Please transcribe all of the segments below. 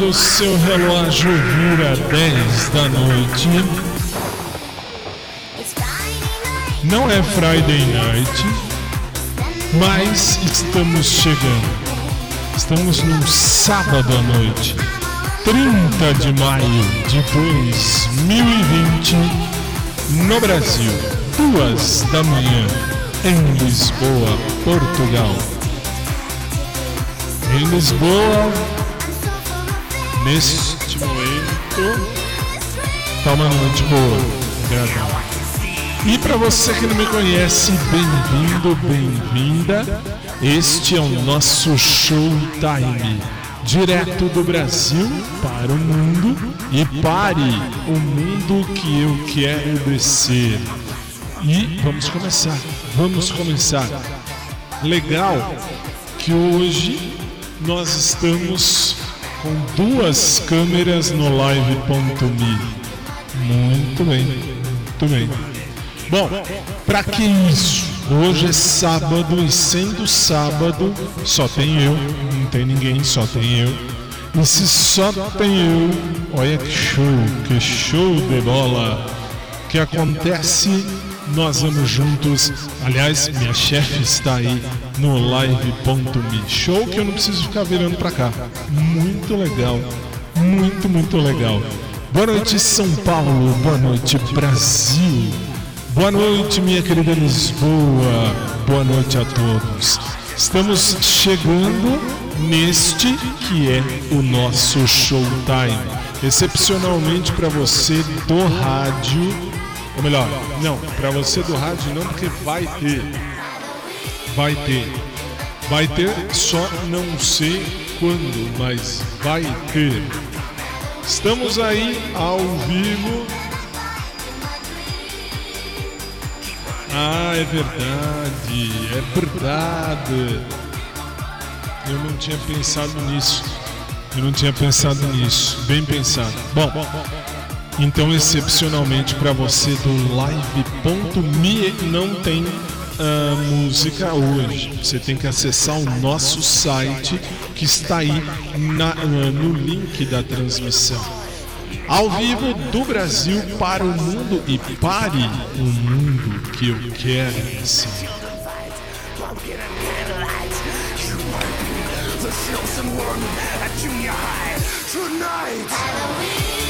Quando seu relógio vira 10 da noite, não é Friday night, mas estamos chegando. Estamos num sábado à noite, 30 de maio de 2020, no Brasil, duas da manhã, em Lisboa, Portugal. Em Lisboa, neste momento, tá uma noite boa. E para você que não me conhece, bem-vindo, bem-vinda. Este é o nosso Showtime, direto do Brasil para o mundo e pare o mundo que eu quero descer. E vamos começar, vamos começar. Legal que hoje nós estamos com duas câmeras no live.me. Muito bem, muito bem. Bom, para que isso? Hoje é sábado e sendo sábado, só tem eu, não tem ninguém, só tem eu. E se só tem eu, olha que show, que show de bola que acontece. Nós vamos juntos. Aliás, minha chefe está aí no live.me. Show que eu não preciso ficar virando para cá. Muito legal. Muito, muito legal. Boa noite, São Paulo. Boa noite, Brasil. Boa noite, minha querida Lisboa. Boa noite a todos. Estamos chegando neste que é o nosso showtime. Excepcionalmente para você do rádio, ou melhor, não, para você do rádio não, porque vai ter. Vai ter. Vai ter, só não sei quando, mas vai ter. Estamos aí ao vivo Ah, é verdade, é verdade. Eu não tinha pensado nisso. Eu não tinha pensado nisso. Bem pensado. Bom, então excepcionalmente para você do live.me não tem uh, música hoje. Você tem que acessar o nosso site que está aí na, no link da transmissão ao vivo do Brasil para o mundo e pare o mundo que eu quero ser. Vamos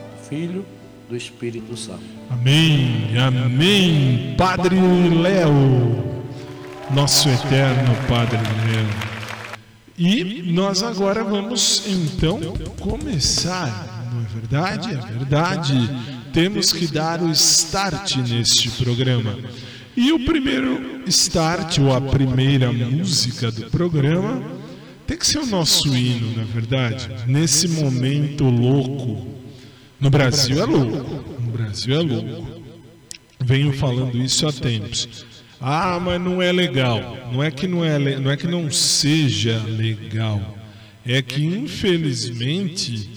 Filho, do Espírito Santo. Amém, amém. Padre Léo, nosso eterno Padre Léo. E nós agora vamos então começar, não é verdade? É verdade. Temos que dar o start neste programa. E o primeiro start, ou a primeira música do programa, tem que ser o nosso hino, na verdade. Nesse momento louco, no Brasil é louco, no Brasil é louco. Venho falando isso há tempos. Ah, mas não é legal. Não é que não é, não é que não seja legal. É que infelizmente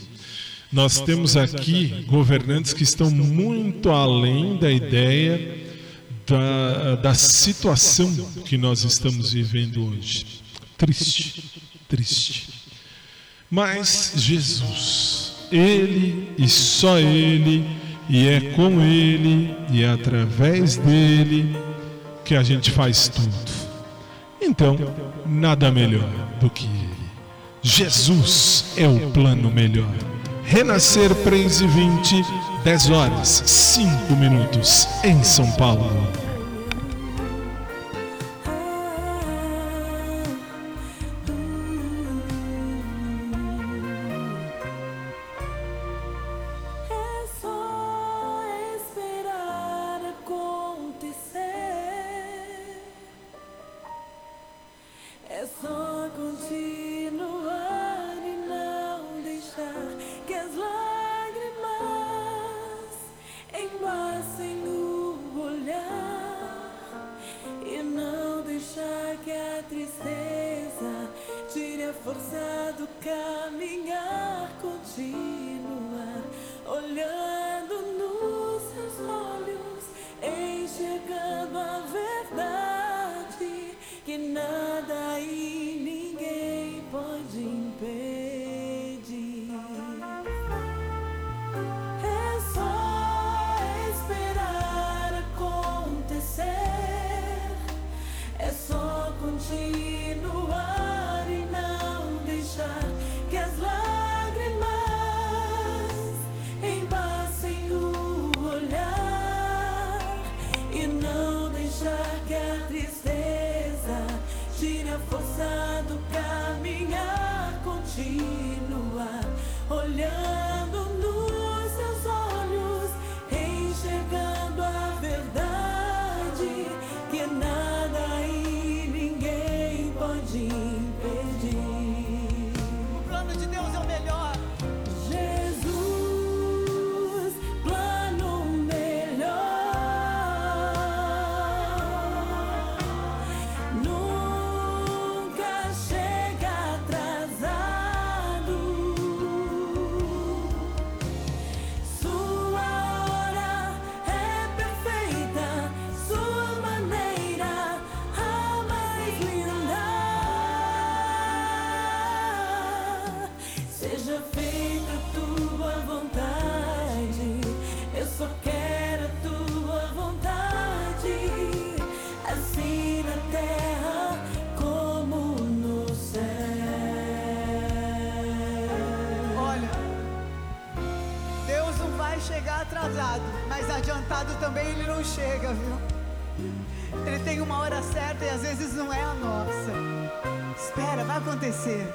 nós temos aqui governantes que estão muito além da ideia da, da situação que nós estamos vivendo hoje. Triste, triste. Mas Jesus, Ele e só Ele, e é com Ele e é através dele que a gente faz tudo. Então, nada melhor do que Ele. Jesus é o plano melhor. Renascer Prense 20, 10 horas, 5 minutos, em São Paulo. mas adiantado também ele não chega, viu? Ele tem uma hora certa e às vezes não é a nossa. Espera, vai acontecer.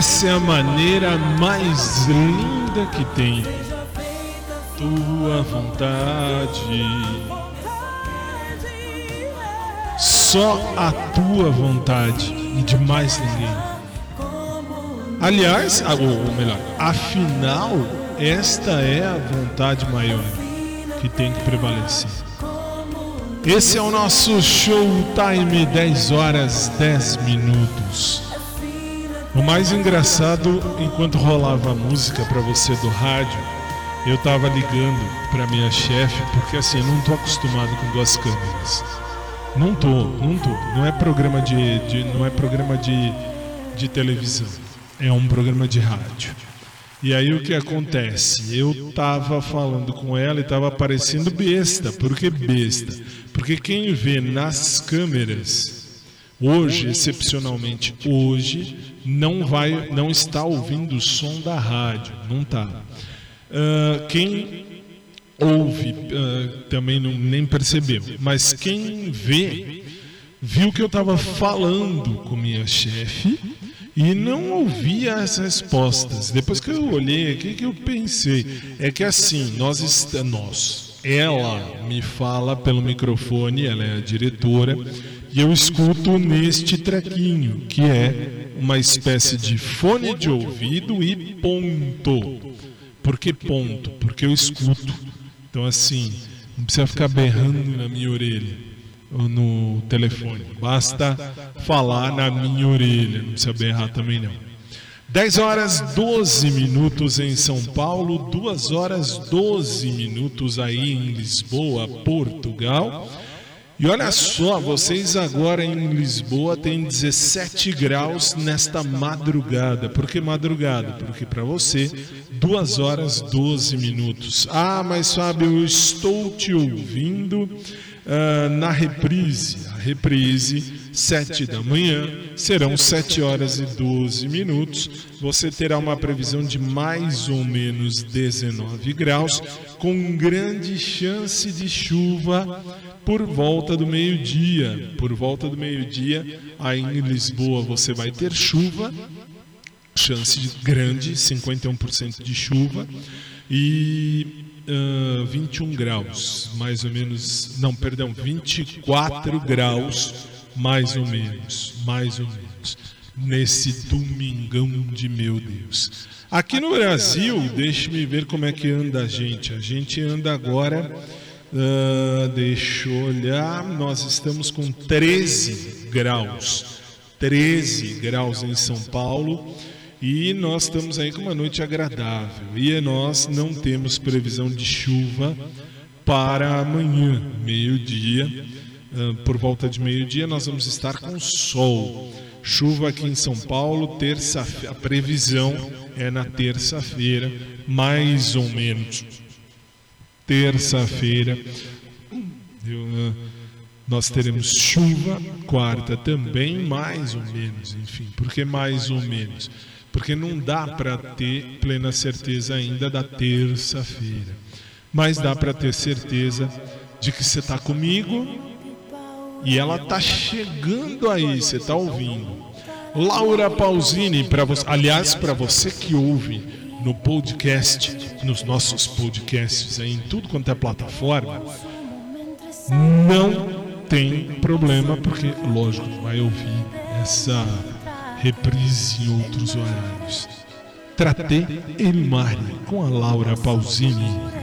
Essa é a maneira mais linda que tem. Tua vontade. Só a tua vontade e de mais ninguém. Aliás, ou melhor, afinal, esta é a vontade maior que tem que prevalecer. Esse é o nosso Showtime 10 horas 10 minutos. O mais engraçado, enquanto rolava a música para você do rádio, eu tava ligando para minha chefe, porque assim, eu não tô acostumado com duas câmeras. Não tô, não tô. Não é programa de, de não é programa de, de televisão é um programa de rádio. E aí o que acontece? Eu tava falando com ela e tava parecendo besta. Por que besta? Porque quem vê nas câmeras hoje, excepcionalmente hoje, não vai, não está ouvindo o som da rádio, não tá. Uh, quem ouve uh, também não, nem percebeu, mas quem vê viu que eu estava falando com minha chefe e não ouvia as respostas. Depois que eu olhei, o que, que eu pensei? É que assim, nós estamos. Nós, ela me fala pelo microfone, ela é a diretora, e eu escuto neste trequinho, que é uma espécie de fone de ouvido e ponto. Por que ponto? Porque eu escuto. Então, assim, não precisa ficar berrando na minha orelha no telefone. Basta falar na minha orelha, não precisa berrar também não. 10 horas 12 minutos em São Paulo, 2 horas 12 minutos aí em Lisboa, Portugal. E olha só, vocês agora em Lisboa têm 17 graus nesta madrugada. Por que madrugada? Porque para você, 2 horas 12 minutos. Ah, mas Fábio, eu estou te ouvindo uh, na reprise. A reprise, 7 da manhã, serão 7 horas e 12 minutos. Você terá uma previsão de mais ou menos 19 graus, com grande chance de chuva por volta do meio-dia. Por volta do meio-dia, aí em Lisboa você vai ter chuva, chance grande, 51% de chuva. E uh, 21 graus, mais ou menos. Não, perdão, 24 graus, mais ou menos. Mais ou menos. Nesse domingão de meu Deus. Aqui no Brasil, deixe-me ver como é que anda a gente. A gente anda agora. Uh, deixa eu olhar. Nós estamos com 13 graus. 13 graus em São Paulo. E nós estamos aí com uma noite agradável. E nós não temos previsão de chuva para amanhã, meio-dia. Uh, por volta de meio-dia, nós vamos estar com sol. Chuva aqui em São Paulo, terça A previsão é na terça-feira, mais ou menos. Terça-feira. Uh, nós teremos chuva, quarta também, mais ou menos, enfim, porque mais ou menos porque não dá para ter plena certeza ainda da terça-feira. Mas dá para ter certeza de que você está comigo e ela está chegando aí, você está ouvindo. Laura Pausini, para você, aliás, para você que ouve no podcast, nos nossos podcasts aí, em tudo quanto é plataforma, não tem problema, porque, lógico, vai ouvir essa reprise em outros horários. Tratei Mare com a Laura Pausini.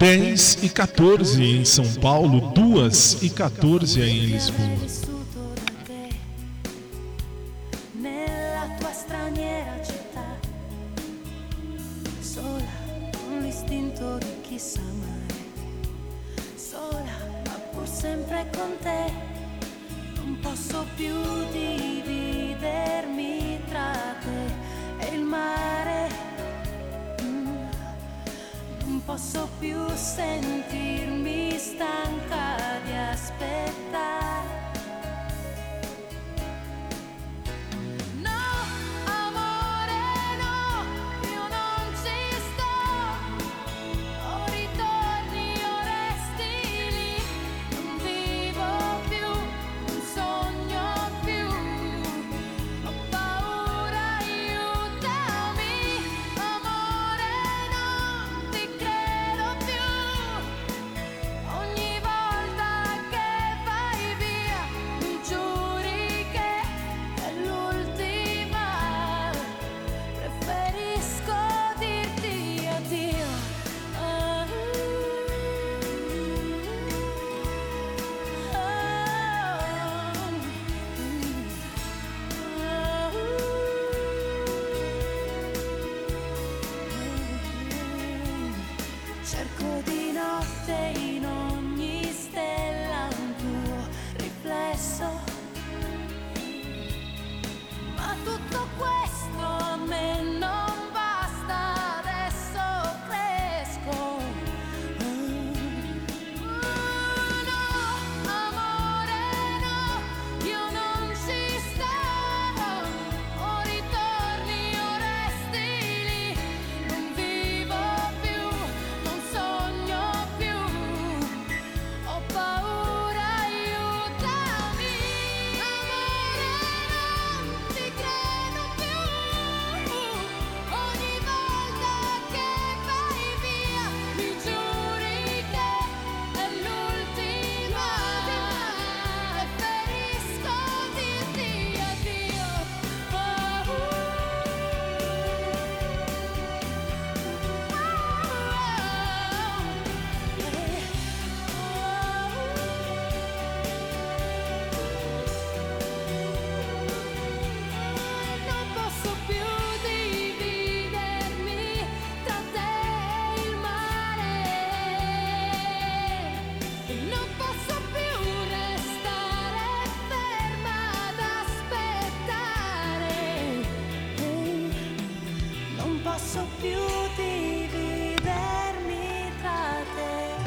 10 e 14 em São Paulo, 2 e 14 aí em Lisboa. Posso più sentirmi stanca di aspettare.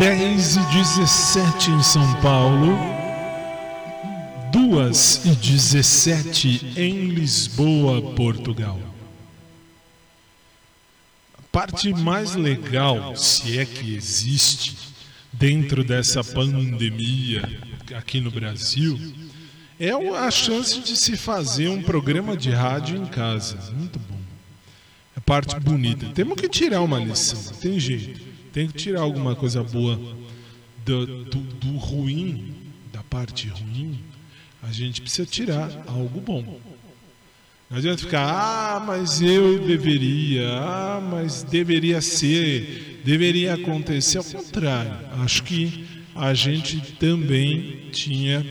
10 e 17 em São Paulo, 2 e 17 em Lisboa, Portugal. A parte mais legal, se é que existe, dentro dessa pandemia aqui no Brasil, é a chance de se fazer um programa de rádio em casa. Muito bom. É parte bonita. Temos que tirar uma lição, tem jeito. Tem que tirar alguma coisa boa do, do, do ruim, da parte ruim. A gente precisa tirar algo bom. Não adianta ficar, ah, mas eu deveria, ah, mas deveria ser, deveria acontecer. Ao contrário, acho que a gente também tinha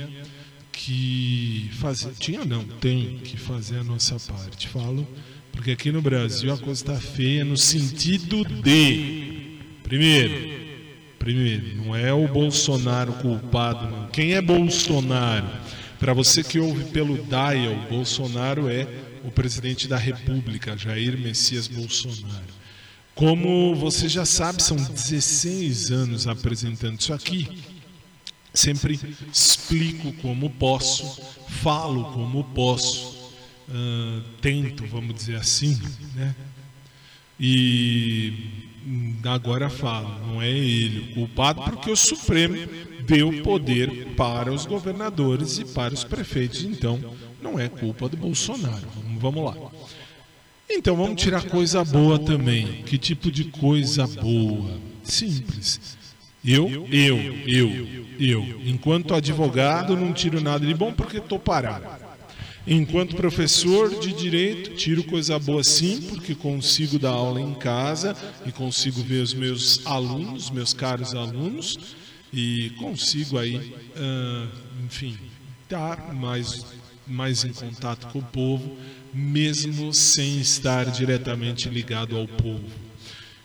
que fazer, tinha não, tem que fazer a nossa parte. Falo, porque aqui no Brasil a coisa está feia no sentido de, primeiro, primeiro, não é o Bolsonaro culpado, não. Quem é Bolsonaro? Para você que ouve pelo Dial, Bolsonaro é o presidente da República, Jair Messias Bolsonaro. Como você já sabe, são 16 anos apresentando isso aqui. Sempre explico como posso, falo como posso, ah, tento, vamos dizer assim, né? E agora falo, não é ele o culpado, porque o Supremo deu poder para os governadores e para os prefeitos, então não é culpa do Bolsonaro. Vamos, lá. Então vamos tirar coisa boa também. Que tipo de coisa boa? Simples. Eu, eu, eu, eu, enquanto advogado, não tiro nada de bom porque estou parado. Enquanto professor de direito, tiro coisa boa sim, porque consigo dar aula em casa e consigo ver os meus alunos, meus caros alunos, e consigo aí, ah, enfim, estar mais, mais em contato com o povo, mesmo sem estar diretamente ligado ao povo.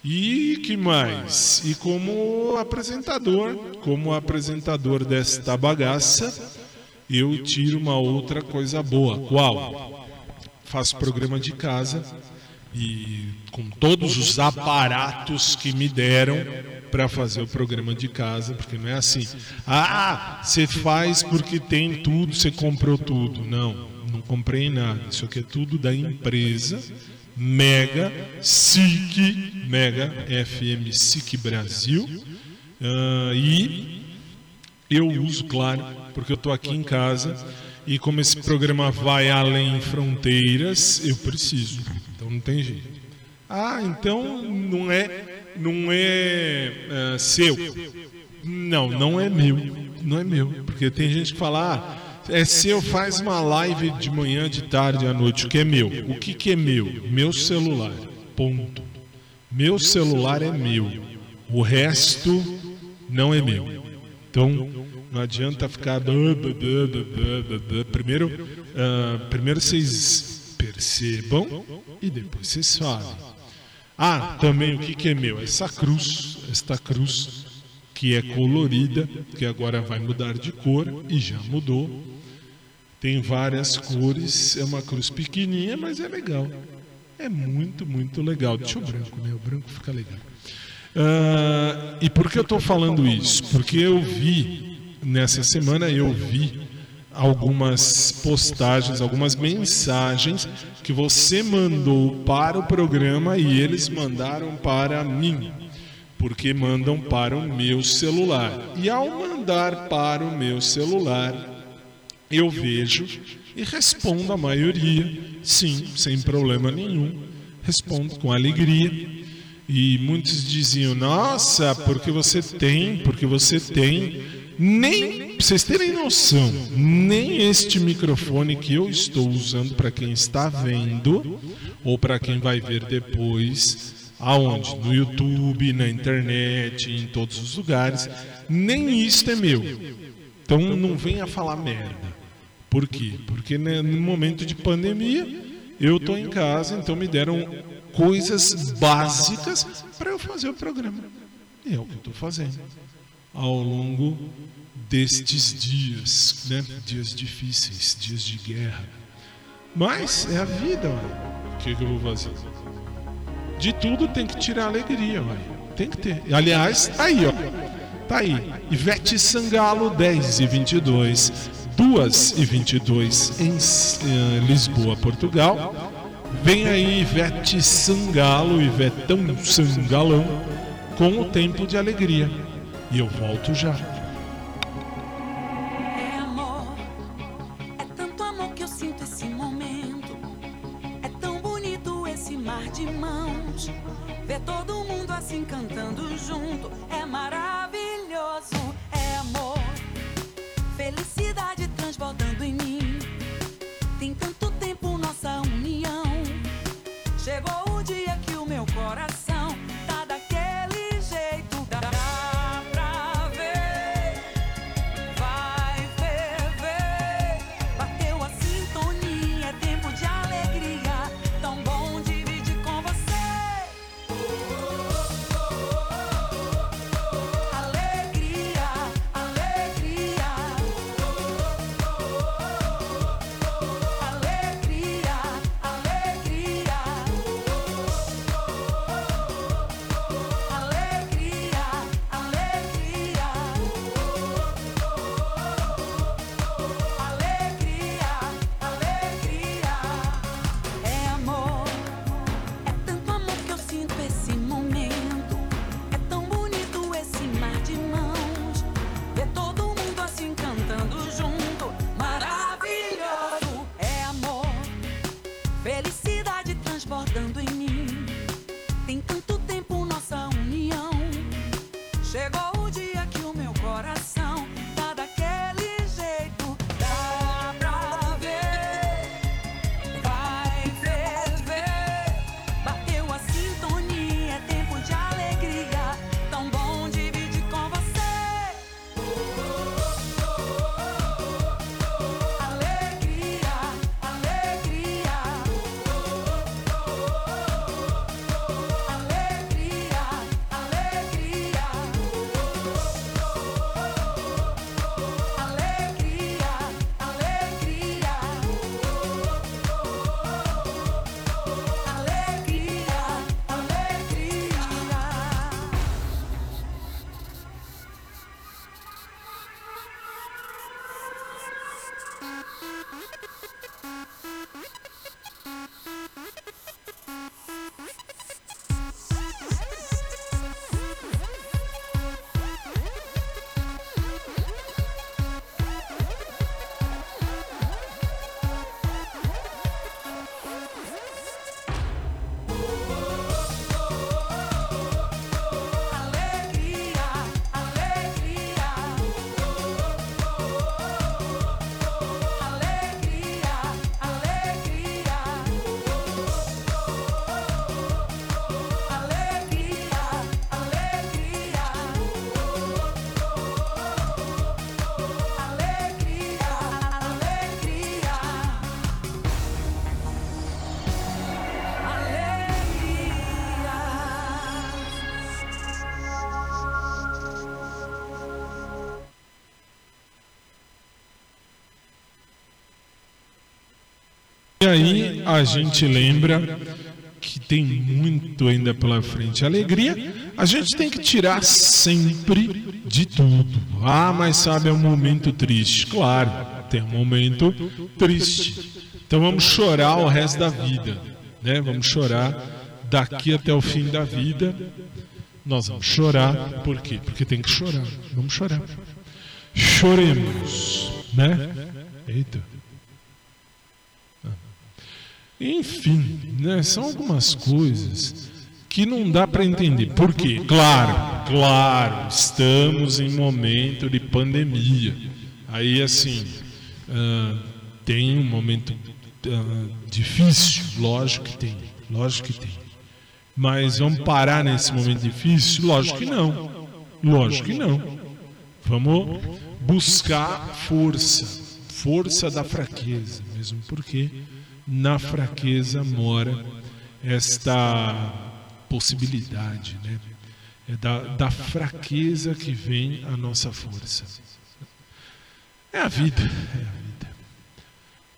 E que mais? E como apresentador, como apresentador desta bagaça, eu tiro uma outra coisa boa. Qual? Faço programa de casa e com todos os aparatos que me deram para fazer o programa de casa, porque não é assim. Ah, você faz porque tem tudo, você comprou tudo. Não, não comprei nada. Isso aqui é tudo da empresa Mega SIC, Mega FM SIC Brasil. Ah, e eu uso, claro, porque eu estou aqui em casa e como esse programa vai além fronteiras, eu preciso. Então não tem jeito. Ah, então não é, não é, ah, seu. Não, não é meu. Não é meu. Porque tem gente que fala, ah, é seu, faz uma live de manhã, de tarde, à noite. O que é meu? O que, que é meu? Meu celular. Ponto. Meu celular é meu. O resto não é meu. Então, não adianta ficar. Primeiro, ah, primeiro vocês percebam e depois vocês falem. Ah, também o que, que é meu? Essa cruz esta cruz que é colorida, que agora vai mudar de cor e já mudou. Tem várias cores, é uma cruz pequenininha, mas é legal. É muito, muito legal. Deixa o branco, né? O branco fica legal. Ah, e por que eu estou falando isso? Porque eu vi, nessa semana, eu vi algumas postagens, algumas mensagens que você mandou para o programa e eles mandaram para mim, porque mandam para o meu celular. E ao mandar para o meu celular, eu vejo e respondo a maioria, sim, sem problema nenhum, respondo com alegria. E muitos diziam: Nossa, porque você tem, porque você tem. Nem, pra vocês terem noção, nem este microfone que eu estou usando para quem está vendo, ou para quem vai ver depois, aonde? No YouTube, na internet, em todos os lugares, nem isto é meu. Então não venha falar merda. Por quê? Porque né, no momento de pandemia, eu estou em casa, então me deram coisas básicas para eu fazer o programa. E é o que eu estou fazendo ao longo destes dias, né? Dias difíceis, dias de guerra. Mas é a vida, olha. O que, que eu vou fazer? De tudo tem que tirar alegria, olha. Tem que ter. Aliás, tá aí, ó. Tá aí. Ivete Sangalo, 10 e 22. 2 e 22 em eh, Lisboa, Portugal. Vem aí Ivete Sangalo, Ivetão Sangalão, com o tempo de alegria. E eu volto já. É amor, é tanto amor que eu sinto momento. É tão bonito esse mar de mãos. Ver todo mundo assim cantando junto aí a gente lembra que tem muito ainda pela frente. Alegria, a gente tem que tirar sempre de tudo. Ah, mas sabe, é um momento triste. Claro, tem um momento triste. Então vamos chorar o resto da vida, né? Vamos chorar daqui até o fim da vida. Nós vamos chorar, por quê? Porque tem que chorar. Vamos chorar. Choremos, né? Eita. Enfim, né, são algumas coisas que não dá para entender. Por quê? Claro, claro, estamos em momento de pandemia. Aí, assim, uh, tem um momento uh, difícil, lógico que tem, lógico que tem. Mas vamos parar nesse momento difícil? Lógico que não. Lógico que não. Vamos buscar força, força da fraqueza, mesmo porque na fraqueza mora esta possibilidade, né? É da, da fraqueza que vem a nossa força. É a vida, é a vida.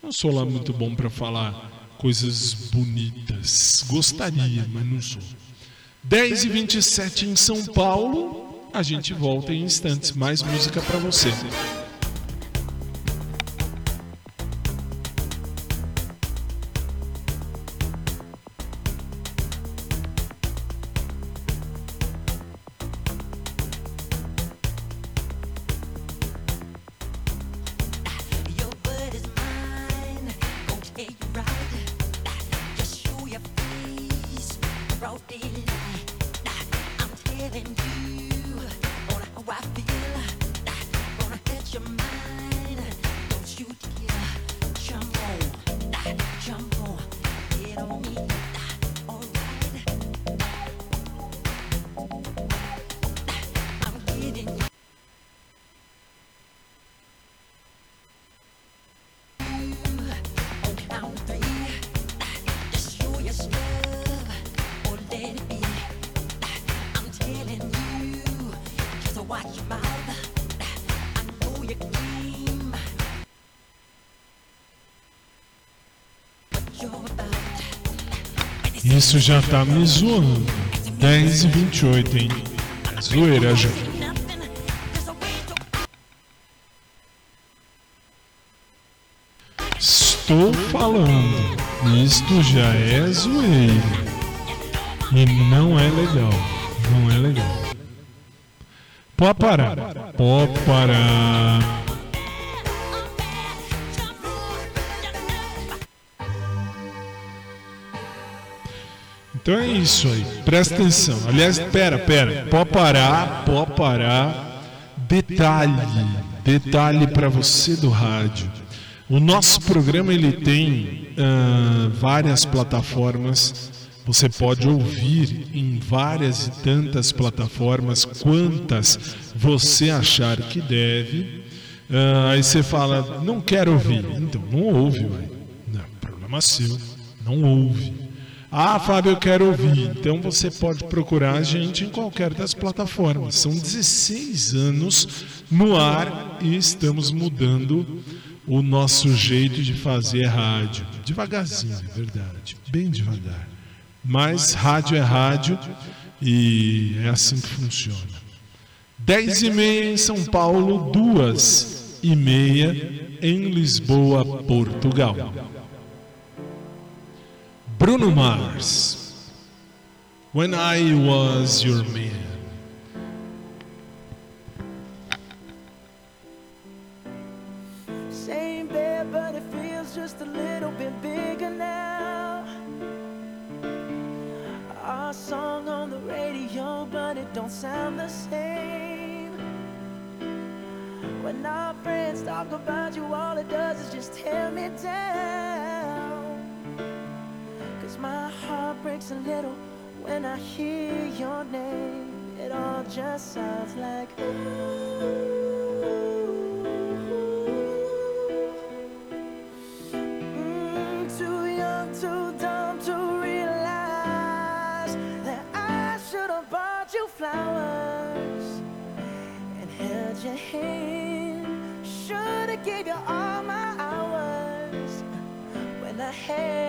Não sou lá muito bom para falar coisas bonitas. Gostaria, mas não sou. 10 e 27 em São Paulo. A gente volta em instantes. Mais música para você. Isso já tá me zoando. 10 e 28, hein? Zoeira já. Estou falando. Isto já é zoeira. E não é legal. Não é legal. Pode parar. Pode parar. Então é isso aí. Presta atenção. Aliás, pera, pera. Pode parar, pode parar. Detalhe, detalhe para você do rádio. O nosso programa ele tem uh, várias plataformas. Você pode ouvir em várias e tantas plataformas, quantas você achar que deve. Uh, aí você fala, não quero ouvir. Então, não ouve, ué. Não, problema seu. Não ouve. Ah, Fábio, eu quero ouvir. Então você pode procurar a gente em qualquer das plataformas. São 16 anos no ar e estamos mudando o nosso jeito de fazer rádio. Devagarzinho, é verdade. Bem devagar. Mas rádio é rádio e é assim que funciona. 10 e meia em São Paulo, duas e meia em Lisboa, Portugal. Bruno Mars. When I was your man. Same bed, but it feels just a little bit bigger now. Our song on the radio, but it don't sound the same. When our friends talk about you, all it does is just tear me down. My heart breaks a little when I hear your name. It all just sounds like Mm, too young, too dumb to realize that I should have bought you flowers and held your hand. Should have gave you all my hours when I had.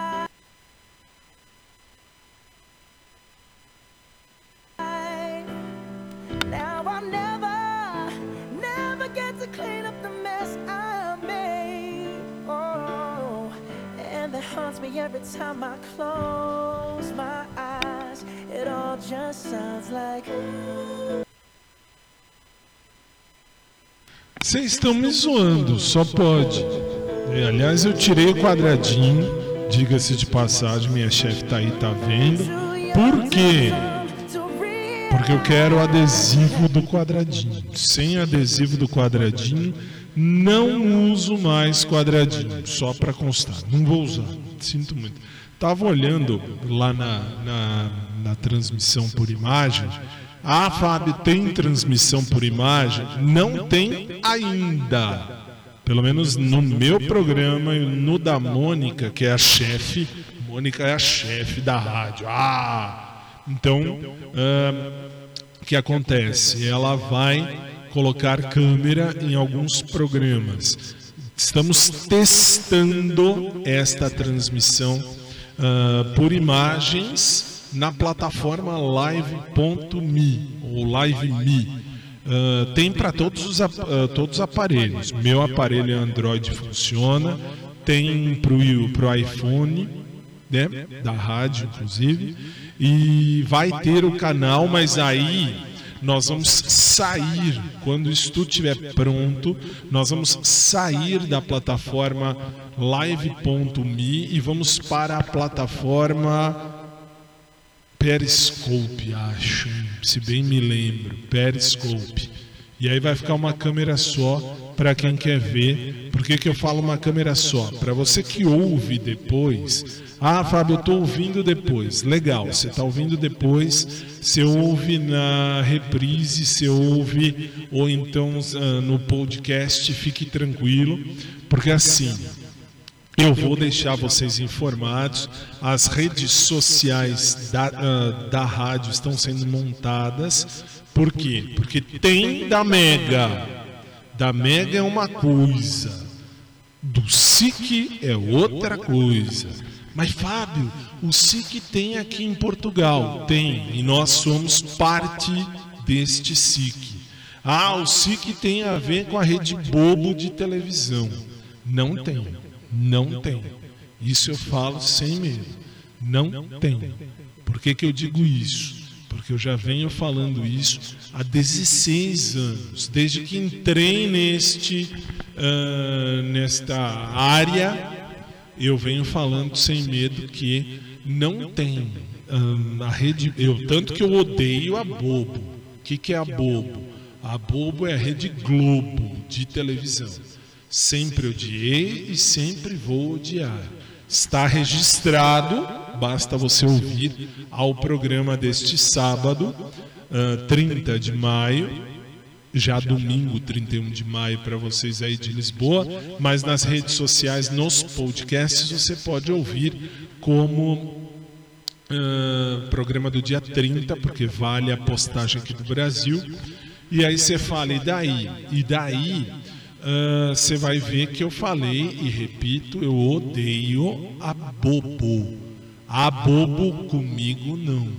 Time I close my eyes. It all just sounds like. Vocês estão me zoando, só pode. E, aliás, eu tirei o quadradinho, diga-se de passagem, minha chefe tá aí, tá vendo. Por quê? Porque eu quero o adesivo do quadradinho. Sem adesivo do quadradinho, não uso mais quadradinho, só para constar. Não vou usar, sinto muito. Tava olhando lá na, na, na transmissão por imagem. Ah, Fábio, tem transmissão por imagem? Não tem ainda. Pelo menos no meu programa e no da Mônica, que é a chefe. Mônica é a chefe da rádio. Ah! Então, ah, o que acontece? Ela vai colocar câmera em alguns programas. Estamos testando esta transmissão ah, por imagens na plataforma live.me ou live.me. Uh, tem para todos, os, ah, todos os aparelhos. Meu aparelho Android funciona, tem para o iPhone, né, da rádio, inclusive, e vai ter o canal, mas aí nós vamos sair, quando isso tudo estiver pronto, nós vamos sair da plataforma live.me e vamos para a plataforma Periscope, acho, se bem me lembro, Periscope. E aí vai ficar uma câmera só para quem quer ver. Por que, que eu falo uma câmera só? Para você que ouve depois. Ah, Fábio, eu estou ouvindo depois. Legal, você está ouvindo depois. Você ouve na reprise, você ouve, ou então ah, no podcast, fique tranquilo. Porque assim, eu vou deixar vocês informados. As redes sociais da, ah, da rádio estão sendo montadas. Por quê? Porque tem da Mega. Da Mega é uma coisa. Do SIC é outra coisa. Mas, Fábio, o SIC tem aqui em Portugal. Tem. E nós somos parte deste SIC. Ah, o SIC tem a ver com a rede bobo de televisão. Não tem. Não tem. Isso eu falo sem medo. Não tem. Por que, que eu digo isso? Porque eu já venho falando isso há 16 anos, desde que entrei neste, ah, nesta área, eu venho falando sem medo que não tem ah, a rede. Eu, tanto que eu odeio a Bobo. O que, que é a Bobo? A Bobo é a Rede Globo de televisão. Sempre odiei e sempre vou odiar. Está registrado, basta você ouvir ao programa deste sábado, ah, 30 de maio, já domingo 31 de maio para vocês aí de Lisboa, mas nas redes sociais, nos podcasts, você pode ouvir como ah, programa do dia 30, porque vale a postagem aqui do Brasil. E aí você fala, e daí? E daí ah, você vai ver que eu falei e repito, eu odeio a bobo. A bobo comigo não.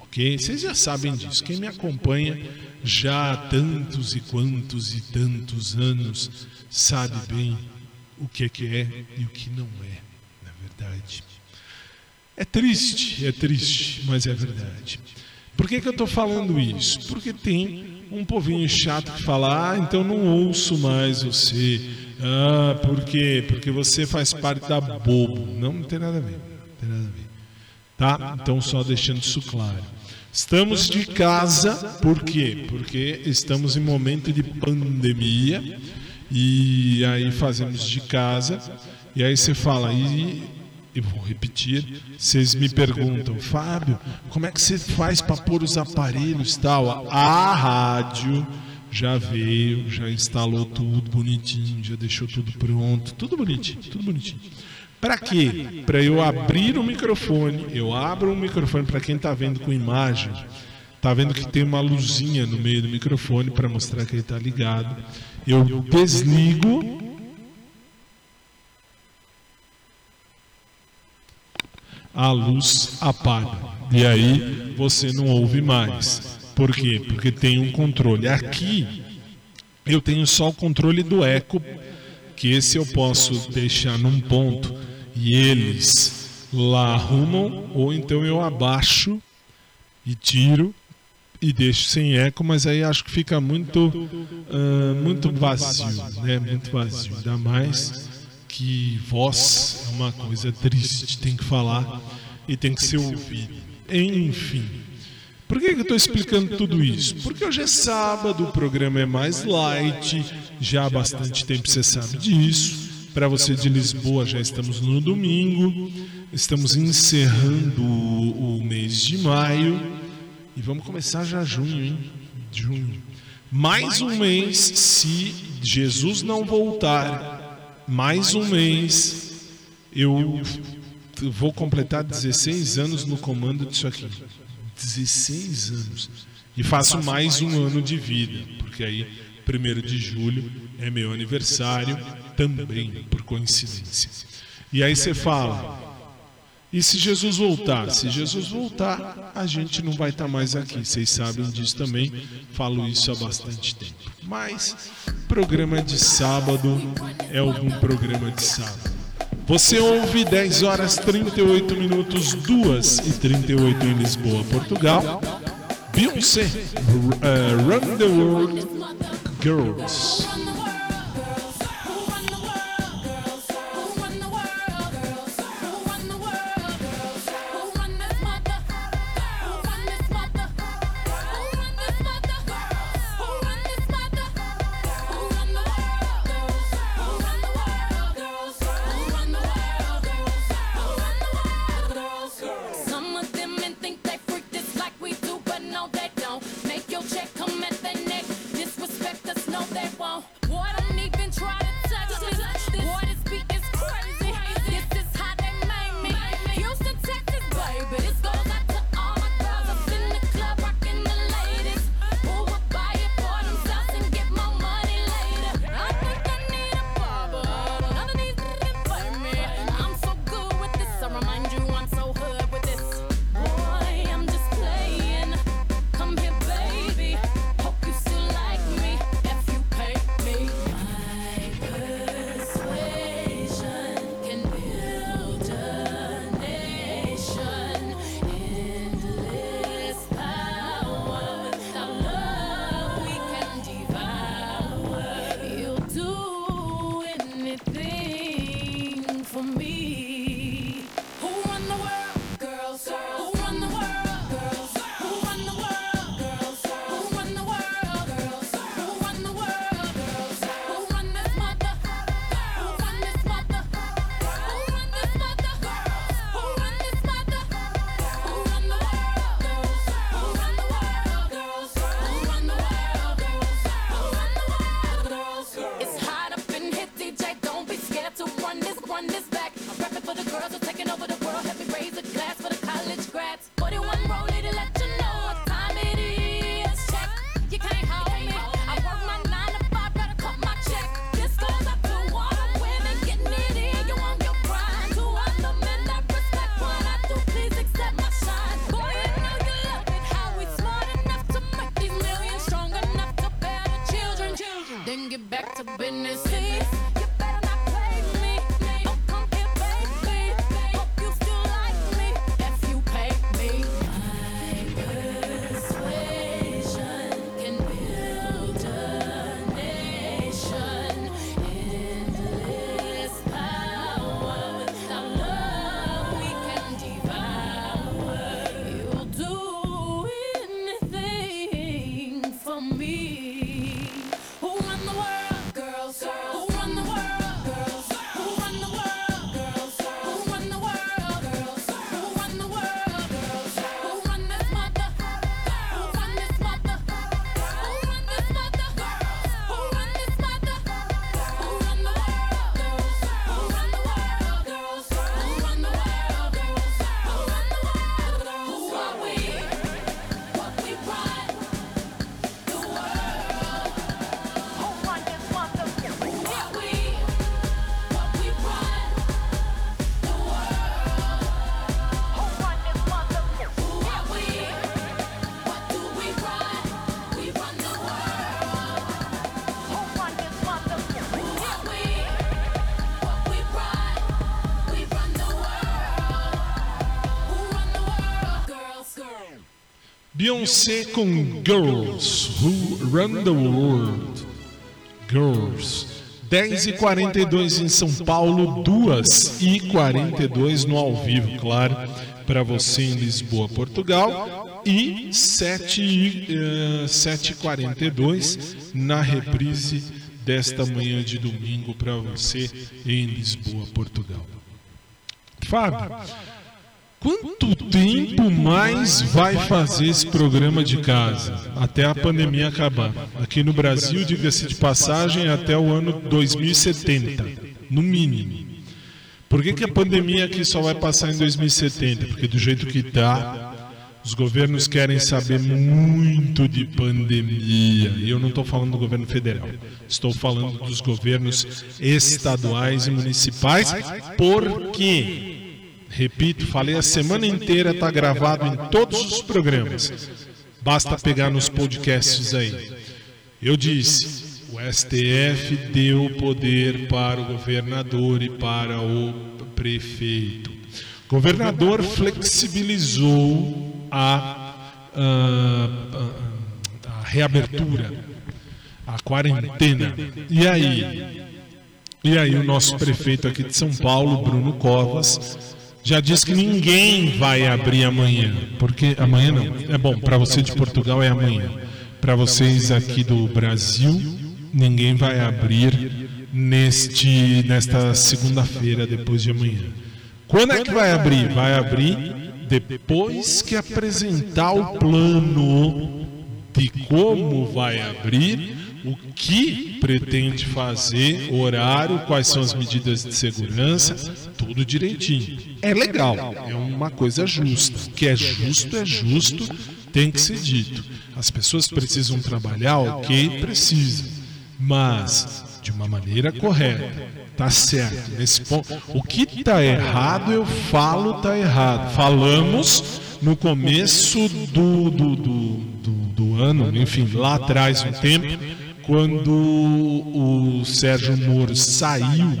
Ok? Vocês já sabem disso. Quem me acompanha já há tantos e quantos e tantos anos sabe bem o que é que é e o que não é, na verdade. É triste, é triste, mas é verdade. Por que, que eu estou falando isso? Porque tem um povinho chato que fala, ah, então não ouço mais você. Ah, por quê? Porque você faz parte da bobo. Não, não tem nada a ver. Não tem nada a ver. Tá? Então, só deixando isso claro. Estamos de casa, por quê? Porque estamos em momento de pandemia E aí fazemos de casa. E aí você fala, e, e vou repetir, vocês me perguntam, Fábio, como é que você faz para pôr os aparelhos tal? A rádio já veio, já instalou tudo bonitinho, já deixou tudo pronto, tudo bonitinho, tudo bonitinho. Para quê? Para eu abrir o microfone, eu abro o microfone para quem está vendo com imagem, tá vendo que tem uma luzinha no meio do microfone para mostrar que ele está ligado. Eu desligo a luz apaga. E aí você não ouve mais. Por quê? Porque tem um controle. Aqui eu tenho só o controle do eco, que esse eu posso deixar num ponto e eles lá arrumam, ou então eu abaixo e tiro e deixo sem eco, mas aí acho que fica muito uh, muito vazio, né? Muito vazio. Ainda mais que voz é uma coisa triste, tem que falar e tem que ser ouvido. Enfim. Por que, que eu estou explicando tudo isso? Porque hoje é sábado, o programa é mais light, já há bastante tempo você sabe disso. Para você de Lisboa, já estamos no domingo, estamos encerrando o, mês de maio e vamos começar já junho, hein? Junho. Mais um mês, se Jesus não voltar, mais um mês, eu vou completar 16 anos no comando disso aqui. 16 anos. E faço mais um ano de vida, porque aí, 1 de julho, é meu aniversário, também, por coincidência. E aí você fala, e se Jesus voltar? Se Jesus voltar, a gente não vai estar mais aqui. Vocês sabem disso também. Falo isso há bastante tempo. Mas programa de sábado é algum programa de sábado. Você ouve 10 horas 38 minutos, 2 e 38 em Lisboa, Portugal. Beyoncé, uh, Run the World Girls. Beyoncé com Girls Who Run the World. Girls. 10 e 42 em São Paulo, 2 e 42 no ao vivo, claro, para você em Lisboa, Portugal, e 7 e, eh, 7 e 42 na reprise desta manhã de domingo para você em Lisboa, Portugal. Fábio, quanto tempo mais vai fazer esse programa de casa até a pandemia acabar? Aqui no Brasil, diga-se de passagem, até o ano 2070, no mínimo. Por que, que a pandemia aqui só vai passar em 2070? Porque do jeito que está, os governos querem saber muito de pandemia. E eu não estou falando do governo federal. Estou falando dos governos estaduais e municipais. Porque, repito, falei a semana inteira, está gravado em todos os programas. Basta pegar nos podcasts aí. Eu disse, o STF deu poder para o governador e para o prefeito. O governador flexibilizou a, a- a reabertura, a quarentena. E aí? E aí o nosso prefeito aqui de São Paulo, Bruno Covas, já disse que ninguém vai abrir amanhã, porque amanhã não. É bom, para você de Portugal é amanhã. Para vocês aqui do Brasil, ninguém vai abrir neste nesta segunda-feira depois de amanhã. Quando é que vai abrir? Vai abrir depois que apresentar o plano de como vai abrir, o que pretende fazer, horário, quais são as medidas de segurança, tudo direitinho. É legal, é uma coisa justa. O que é justo é justo, tem que ser dito. As pessoas precisam trabalhar, ok, precisam, mas de uma maneira correta. Tá certo. Nesse ponto, o que tá errado, eu falo tá errado. Falamos no começo do, do, do, do, do ano, enfim, lá atrás um tempo, quando o Sérgio Moro saiu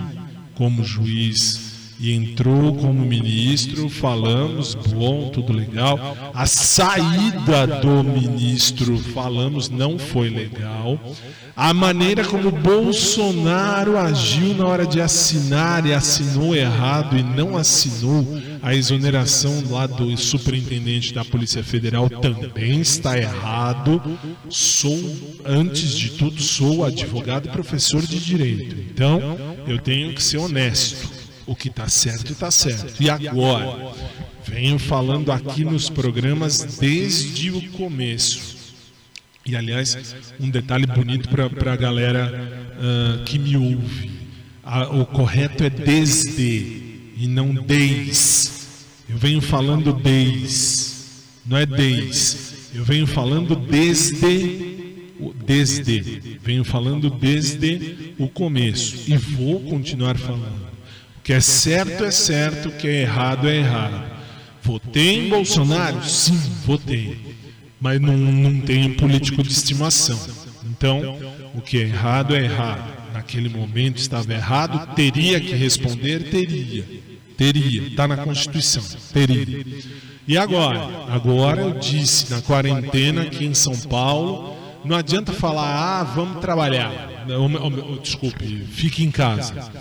como juiz e entrou como ministro, falamos, bom, tudo legal. A saída do ministro, falamos, não foi legal. A maneira como Bolsonaro agiu na hora de assinar e assinou errado e não assinou a exoneração lá do superintendente da Polícia Federal também está errado. Sou, antes de tudo, sou advogado e professor de direito. Então, eu tenho que ser honesto. O que está certo, está certo. E agora? Venho falando aqui nos programas desde o começo. E aliás, um detalhe bonito para a galera ah, que me ouve: A- o correto é desde e não desde. Eu venho falando desde, não é desde. Eu venho falando desde, desde. Venho falando desde o começo e vou continuar falando. Que é certo é certo, que é errado é errado. Votei em Bolsonaro? Sim, votei. Mas não, não tenho político de estimação. Então, o que é errado é errado. Naquele momento estava errado, teria que responder? Teria. Teria. Está na Constituição. Teria. E agora? Agora eu disse na quarentena aqui em São Paulo. Não adianta falar, ah, vamos trabalhar. Desculpe, fique em casa.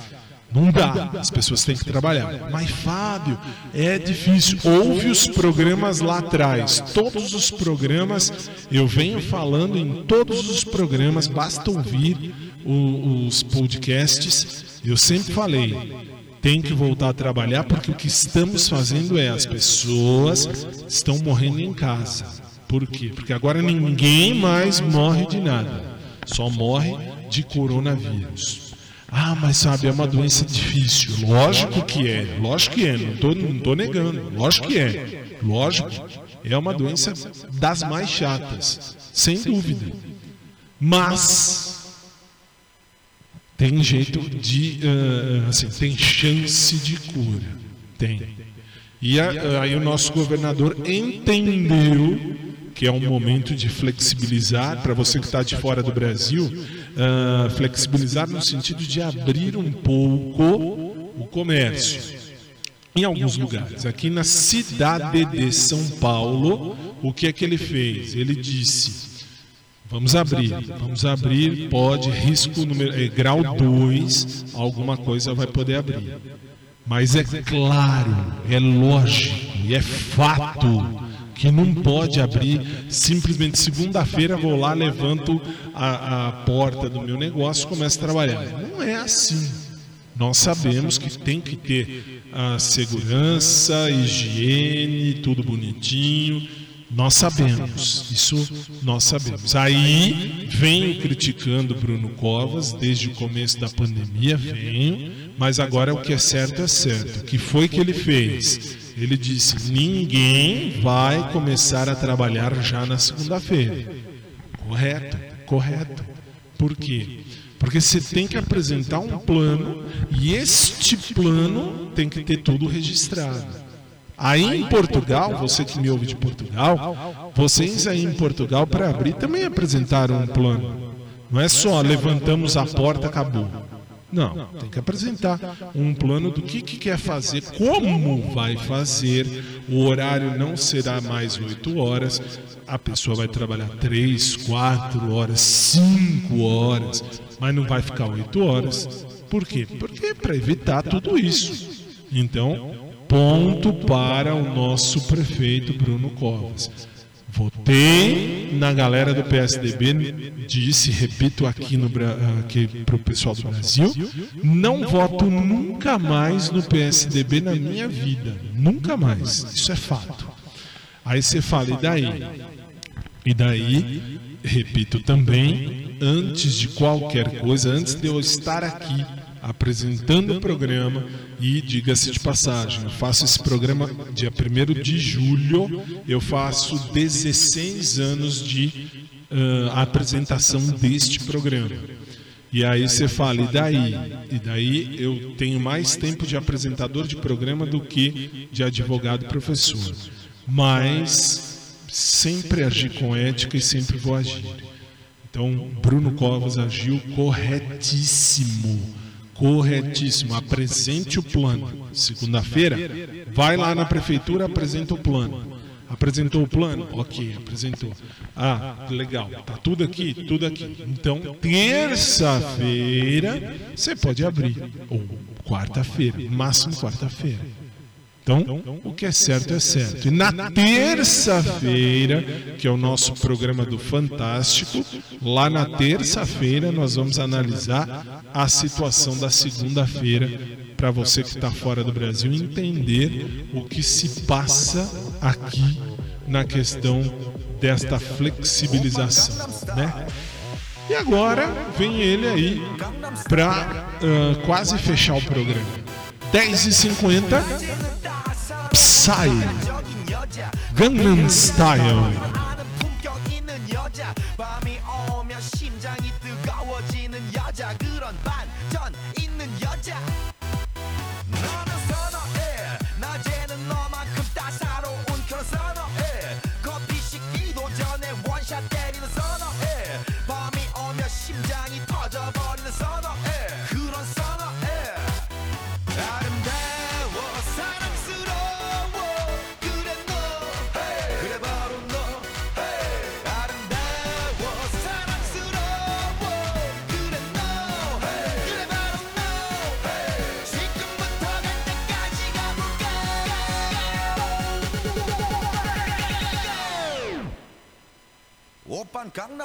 Não dá, as pessoas têm que trabalhar. Mas, Fábio, é difícil. Ouve os programas lá atrás. Todos os programas, eu venho falando em todos os programas, basta ouvir os podcasts. Eu sempre falei, tem que voltar a trabalhar porque o que estamos fazendo é as pessoas estão morrendo em casa. Por quê? Porque agora ninguém mais morre de nada. Só morre de coronavírus. Ah, mas sabe, é uma doença difícil. Lógico que é, lógico que é, não tô, não tô negando. Lógico que é, lógico. É uma doença das mais chatas, sem dúvida. Mas tem jeito de, ah, assim, tem chance de cura, tem. E a- aí o nosso governador entendeu que é um momento de flexibilizar, para você que está de fora do Brasil, ah, flexibilizar no sentido de abrir um pouco o comércio. Em alguns lugares, aqui na cidade de São Paulo, o que é que ele fez? Ele disse: Vamos abrir, vamos abrir, pode, risco número, é, grau 2, alguma coisa vai poder abrir. Mas é claro, é lógico e é fato que não pode abrir simplesmente segunda-feira vou lá, levanto a, a porta do meu negócio e começo a trabalhar. Não é assim. Nós sabemos que tem que ter a segurança, higiene, tudo bonitinho. Nós sabemos, isso nós sabemos. Aí venho criticando Bruno Covas desde o começo da pandemia, venho, mas agora o que é certo é certo. O que foi que ele fez? Ele disse: ninguém vai começar a trabalhar já na segunda-feira. Correto, correto. Por quê? Porque você tem que apresentar um plano e este plano tem que ter tudo registrado. Aí em Portugal, você que me ouve de Portugal, vocês aí em Portugal para abrir também apresentaram um plano. Não é só levantamos a porta, acabou. Não, tem que apresentar um plano do que, que quer fazer, como vai fazer. O horário não será mais 8 horas, a pessoa vai trabalhar 3, 4 horas, 5 horas, mas não vai ficar 8 horas. Por quê? Porque é para evitar tudo isso. Então, ponto para o nosso prefeito Bruno Covas. Votei na galera do PSDB, disse, repito aqui, no, aqui para o pessoal do Brasil, não voto nunca mais no PSDB na minha vida. Nunca mais. Isso é fato. Aí você fala, e daí? E daí, repito também, antes de qualquer coisa, antes de eu estar aqui apresentando o programa, e diga-se de passagem, eu faço esse programa dia 1 de julho, eu faço 16 anos de ah, apresentação deste programa. E aí você fala, e daí? E daí eu tenho mais tempo de apresentador de programa do que de advogado professor. Mas sempre agi com ética e sempre vou agir. Então, Bruno Covas agiu corretíssimo. Corretíssimo. Apresente o plano. Segunda-feira, vai lá na prefeitura, apresenta o plano. Apresentou o plano? Ok, apresentou. Ah, legal. Tá tudo aqui? Tudo aqui. Então, terça-feira, você pode abrir. Ou quarta-feira, máximo quarta-feira. Então, o que é certo é certo. E na terça-feira, que é o nosso programa do Fantástico, lá na terça-feira nós vamos analisar a situação da segunda-feira para você que está fora do Brasil entender o que se passa aqui na questão desta flexibilização, né? E agora vem ele aí para quase fechar o programa. 10h50 Psy Gangnam Style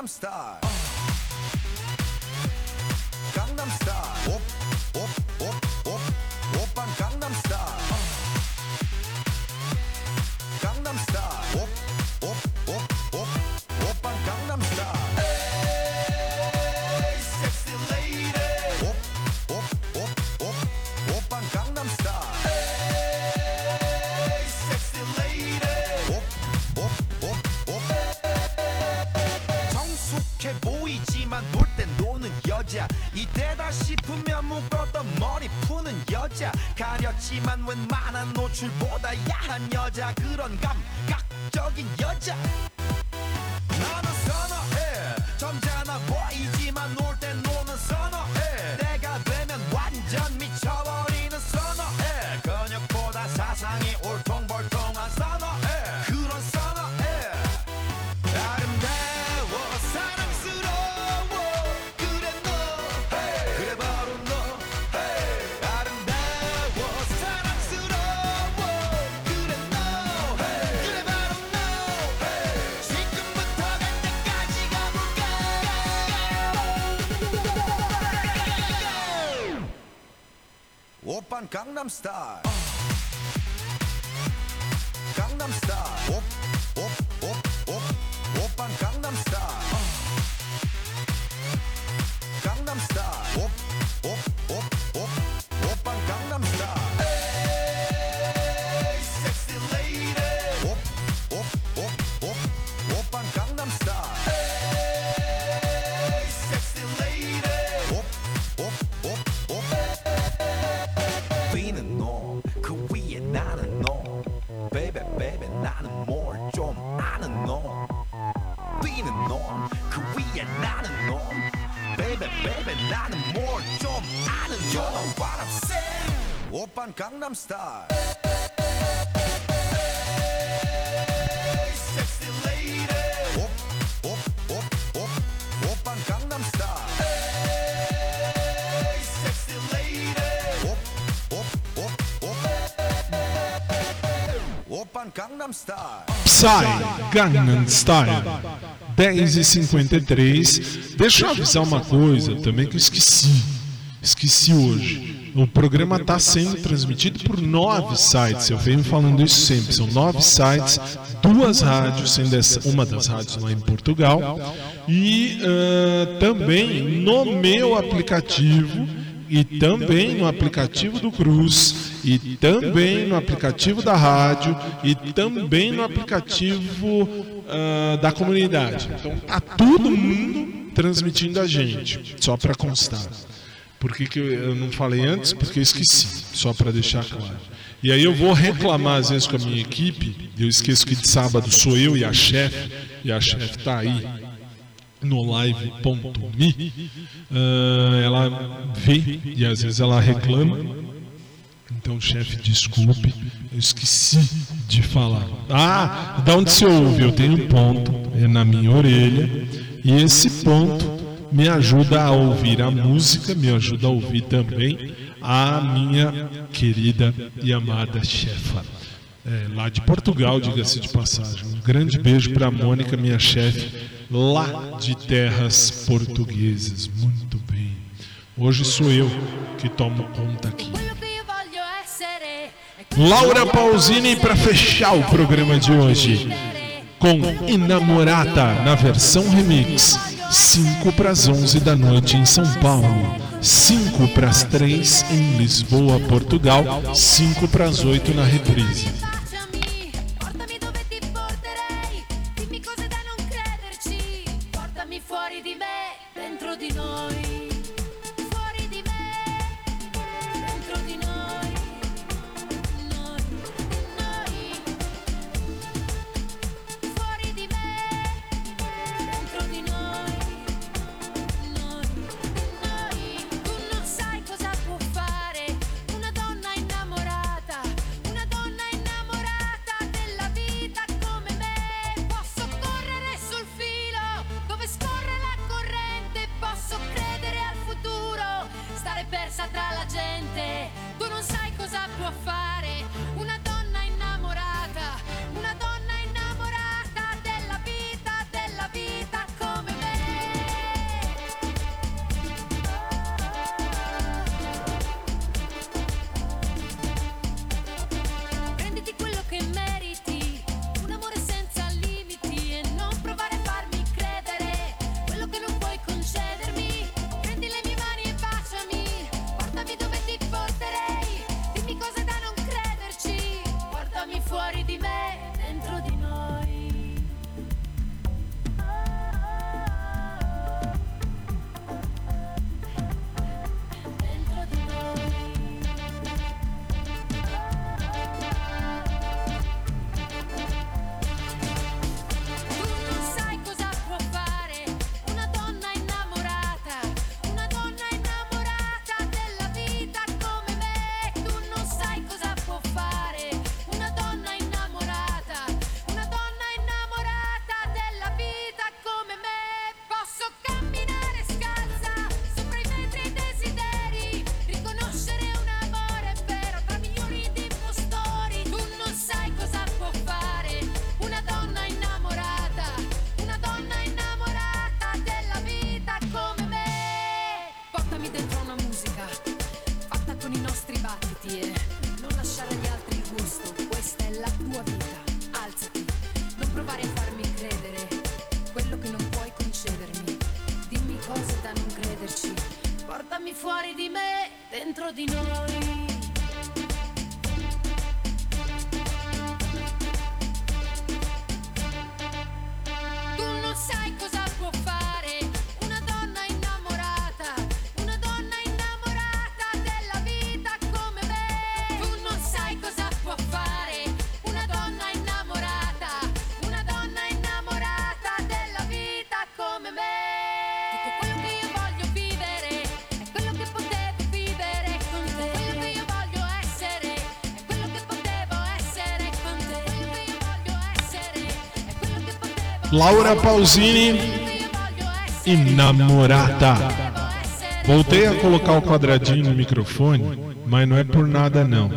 I'm star. Stop. 타일 Psy Gangnam Style 10 e 53 Deixa eu avisar uma coisa também que eu esqueci. Esqueci hoje. O programa está sendo transmitido por nove sites. Eu venho falando isso sempre. São nove sites, duas rádios, sendo essa, uma das rádios lá em Portugal. E ah, também no meu aplicativo e também no aplicativo do Cruz, e também no aplicativo da rádio, e também no aplicativo ah, da comunidade. Então tá todo mundo transmitindo a gente, só para constar. Por que, que eu- não falei antes? Porque eu esqueci, só para deixar claro. E aí eu vou reclamar às vezes com a minha equipe, eu esqueço que de sábado sou eu e a chefe, e a chefe tá aí no live.me, ah, ela vê e às vezes ela reclama. Então, chefe, desculpe, eu esqueci de falar. Ah, da onde você ouve? Eu tenho um ponto, é na minha orelha, e esse ponto me ajuda a ouvir a música, me ajuda a ouvir também a minha querida e amada chefa. É, lá de Portugal, diga-se de passagem. Um grande beijo para a Mônica, minha chefe, lá de terras portuguesas. Muito bem. Hoje sou eu que tomo conta aqui. Laura Pausini para fechar o programa de hoje com Inamorata na versão remix. 5 para as 11 da noite em São Paulo, 5 para as 3 em Lisboa, Portugal, 5 para as 8 na reprise. Fuori di me, dentro di noi. Laura Pausini, Inamorata. Voltei a colocar o quadradinho no microfone, mas não é por nada não.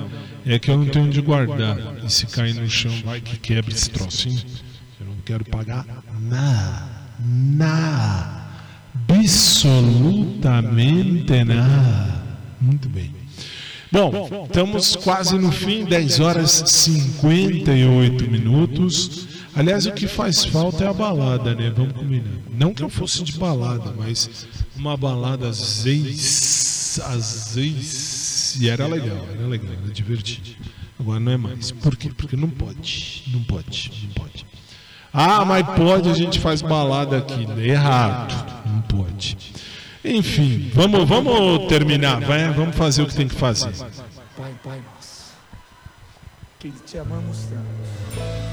É que eu não tenho onde guardar. E se cair no chão, vai que quebra esse trocinho. Eu não quero pagar nada. Nada. Absolutamente nada. Muito bem. Bom, estamos quase no fim, 10 horas e 58 minutos. Aliás, o que faz falta é a balada, né? Vamos combinar. Não que eu fosse de balada, mas uma balada às vezes. Às vezes. E era legal, era legal, era divertido. Agora não é mais. Por quê? Porque não pode. Não pode, não pode. Ah, mas pode, a gente faz balada aqui. Errado. Não pode. Enfim, vamos, vamos terminar, vai, vamos fazer o que tem que fazer. Pai, Pai nosso, que te amamos tanto.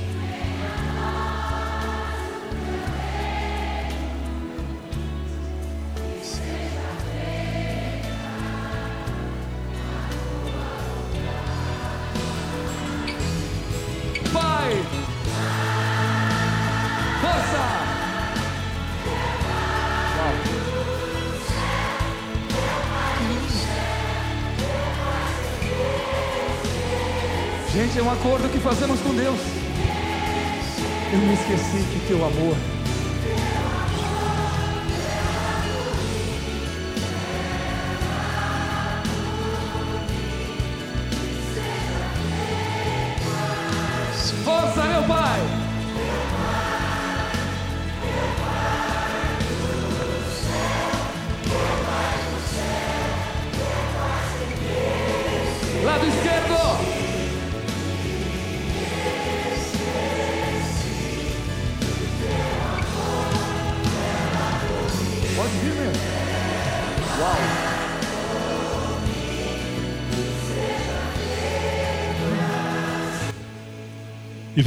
Acordo que fazemos com Deus. Eu me esqueci que teu amor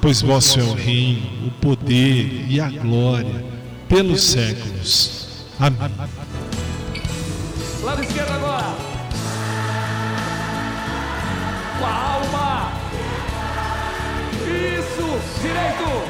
pois vosso é o reino, o poder e a glória pelos séculos. Amém. Lado esquerdo agora. Com a alma. Isso. Direito.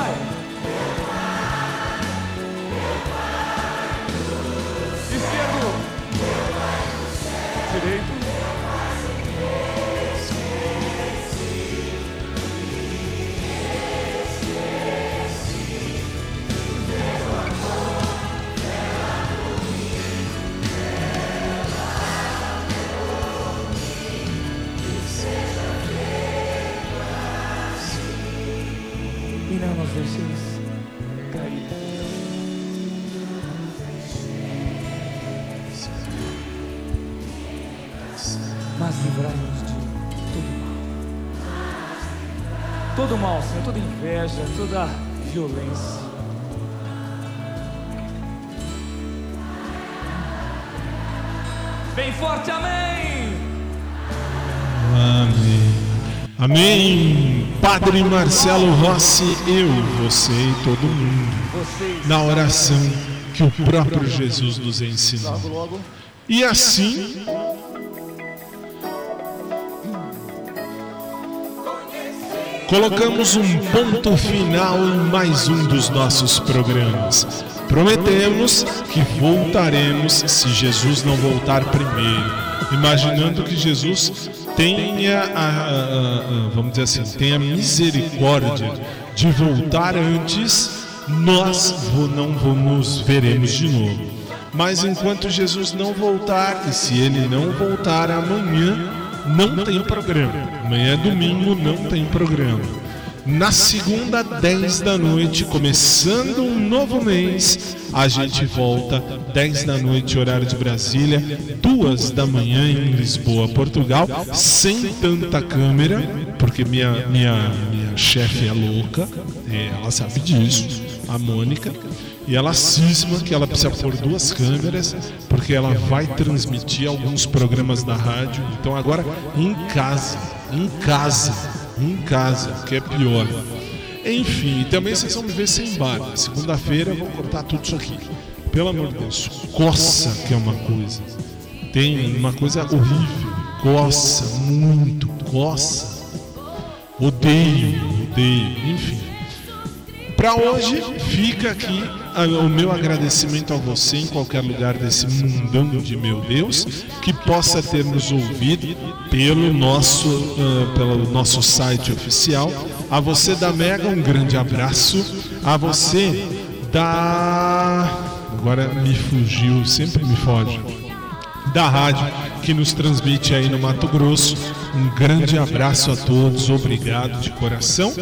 Inveja, toda violência. Bem forte, amém! Amém. Amém. Padre Marcelo Rossi, eu, você e todo mundo, na oração que o próprio Jesus nos ensinou. E assim, colocamos um ponto final em mais um dos nossos programas. Prometemos que voltaremos se Jesus não voltar primeiro, imaginando que Jesus tenha, a, a- a- vamos dizer assim, tenha misericórdia de voltar antes, nós não vamos veremos de novo. Mas enquanto Jesus não voltar, e se ele não voltar amanhã, não tem programa. Amanhã é domingo, não tem programa. Na segunda, 10 da noite, começando um novo mês, a gente volta 10 da noite, horário de Brasília, 2 da manhã em Lisboa, Portugal, sem tanta câmera, porque minha, minha, chefe é louca, ela sabe disso, a Mônica. E ela cisma que ela precisa pôr duas câmeras, porque ela vai transmitir alguns programas da rádio. Então agora em casa, em casa, em casa, que é pior. Enfim, também vocês vão me ver sem barba. Segunda-feira eu vou cortar tudo isso aqui. Pelo amor de Deus, coça que é uma coisa. Tem uma coisa horrível. Coça, muito, coça. Odeio, odeio, enfim. Para hoje, fica aqui o meu agradecimento a você em qualquer lugar desse mundão de meu Deus, que possa ter nos ouvido pelo nosso, ah, pelo nosso site oficial. A você da Mega, um grande abraço. A você da. Agora me fugiu, sempre me foge da rádio que nos transmite aí no Mato Grosso. Um grande abraço a todos, obrigado de coração.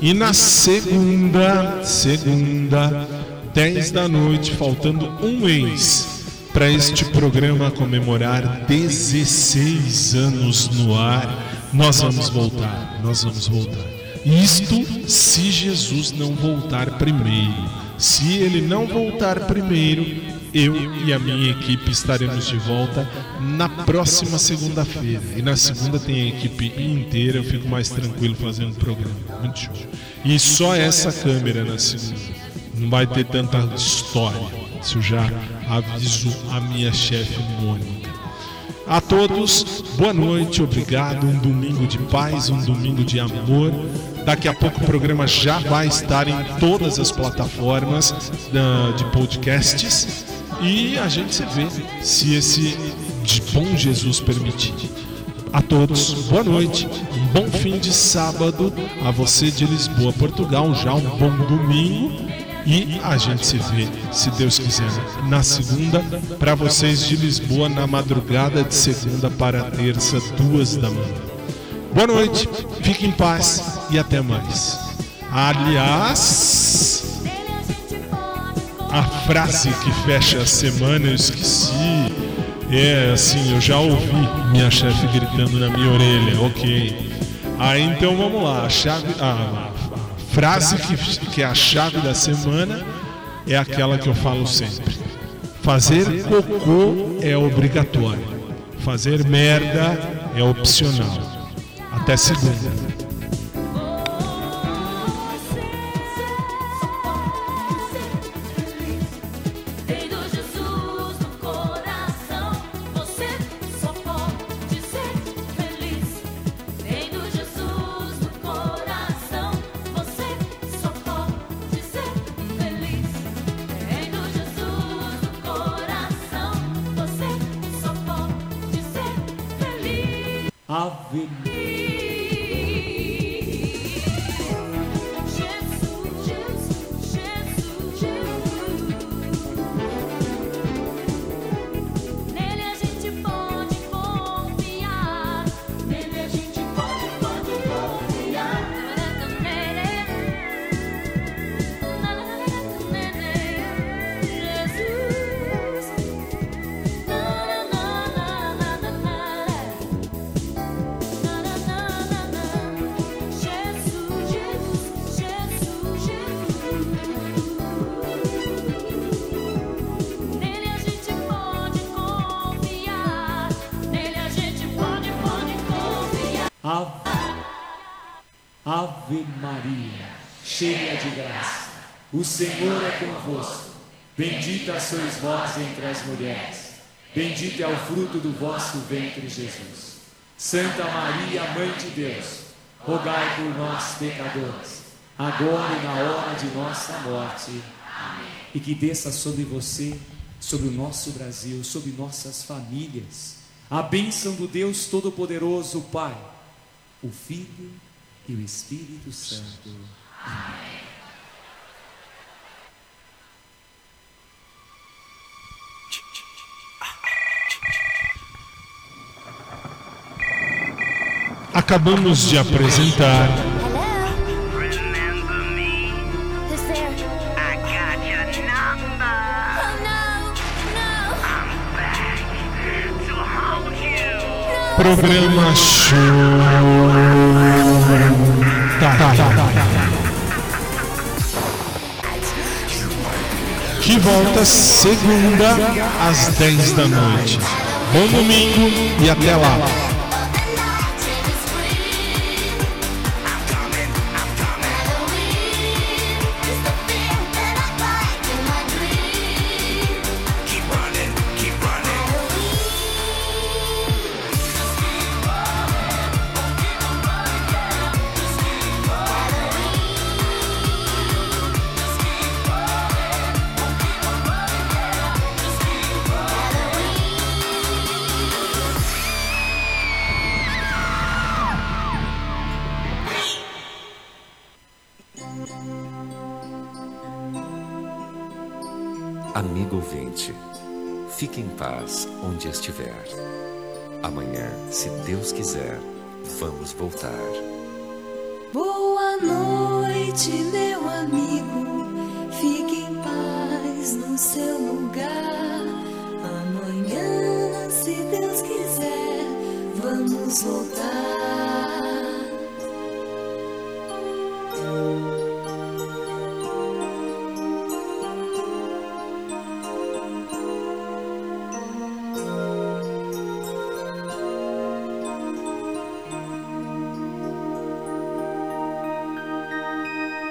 E na segunda, segunda, 10 da noite, faltando um mês para este programa comemorar 16 anos no ar, nós vamos voltar, nós vamos voltar. Isto se Jesus não voltar primeiro. Se ele não voltar primeiro, eu e a minha equipe estaremos de volta na próxima segunda-feira. E na segunda tem a equipe inteira, eu fico mais tranquilo fazendo o programa. Muito show. E só essa câmera na segunda. Não vai ter tanta história. Isso já aviso a minha chefe Mônica. A todos, boa noite, obrigado. Um domingo de paz, um domingo de amor. Daqui a pouco o programa já vai estar em todas as plataformas ah, de podcasts. E a gente se vê se esse de bom Jesus permitir. A todos, boa noite, um bom fim de sábado. A você de Lisboa, Portugal, já um bom domingo. E a gente se vê, se Deus quiser, na segunda, para vocês de Lisboa, na madrugada de segunda para terça, duas da manhã. Boa noite, fique em paz e até mais. Aliás, a frase que fecha a semana eu esqueci. É assim, eu já ouvi minha chefe gritando na minha orelha, ok. Aí então vamos lá, a chave. A, a frase que, que é a chave da semana é aquela que eu falo sempre. Fazer cocô é obrigatório. Fazer merda é opcional. Até segunda. Bendita sois vós entre as mulheres. Bendito é o fruto do vosso ventre, Jesus. Santa Maria, Mãe de Deus, rogai por nós, pecadores, agora e na hora de nossa morte. E que desça sobre você, sobre o nosso Brasil, sobre nossas famílias, a bênção do Deus Todo-Poderoso, Pai, o Filho e o Espírito Santo. To hold you. programa Show. Tá, tá, tá. Que volta segunda às 10 da noite. Bom domingo e até lá.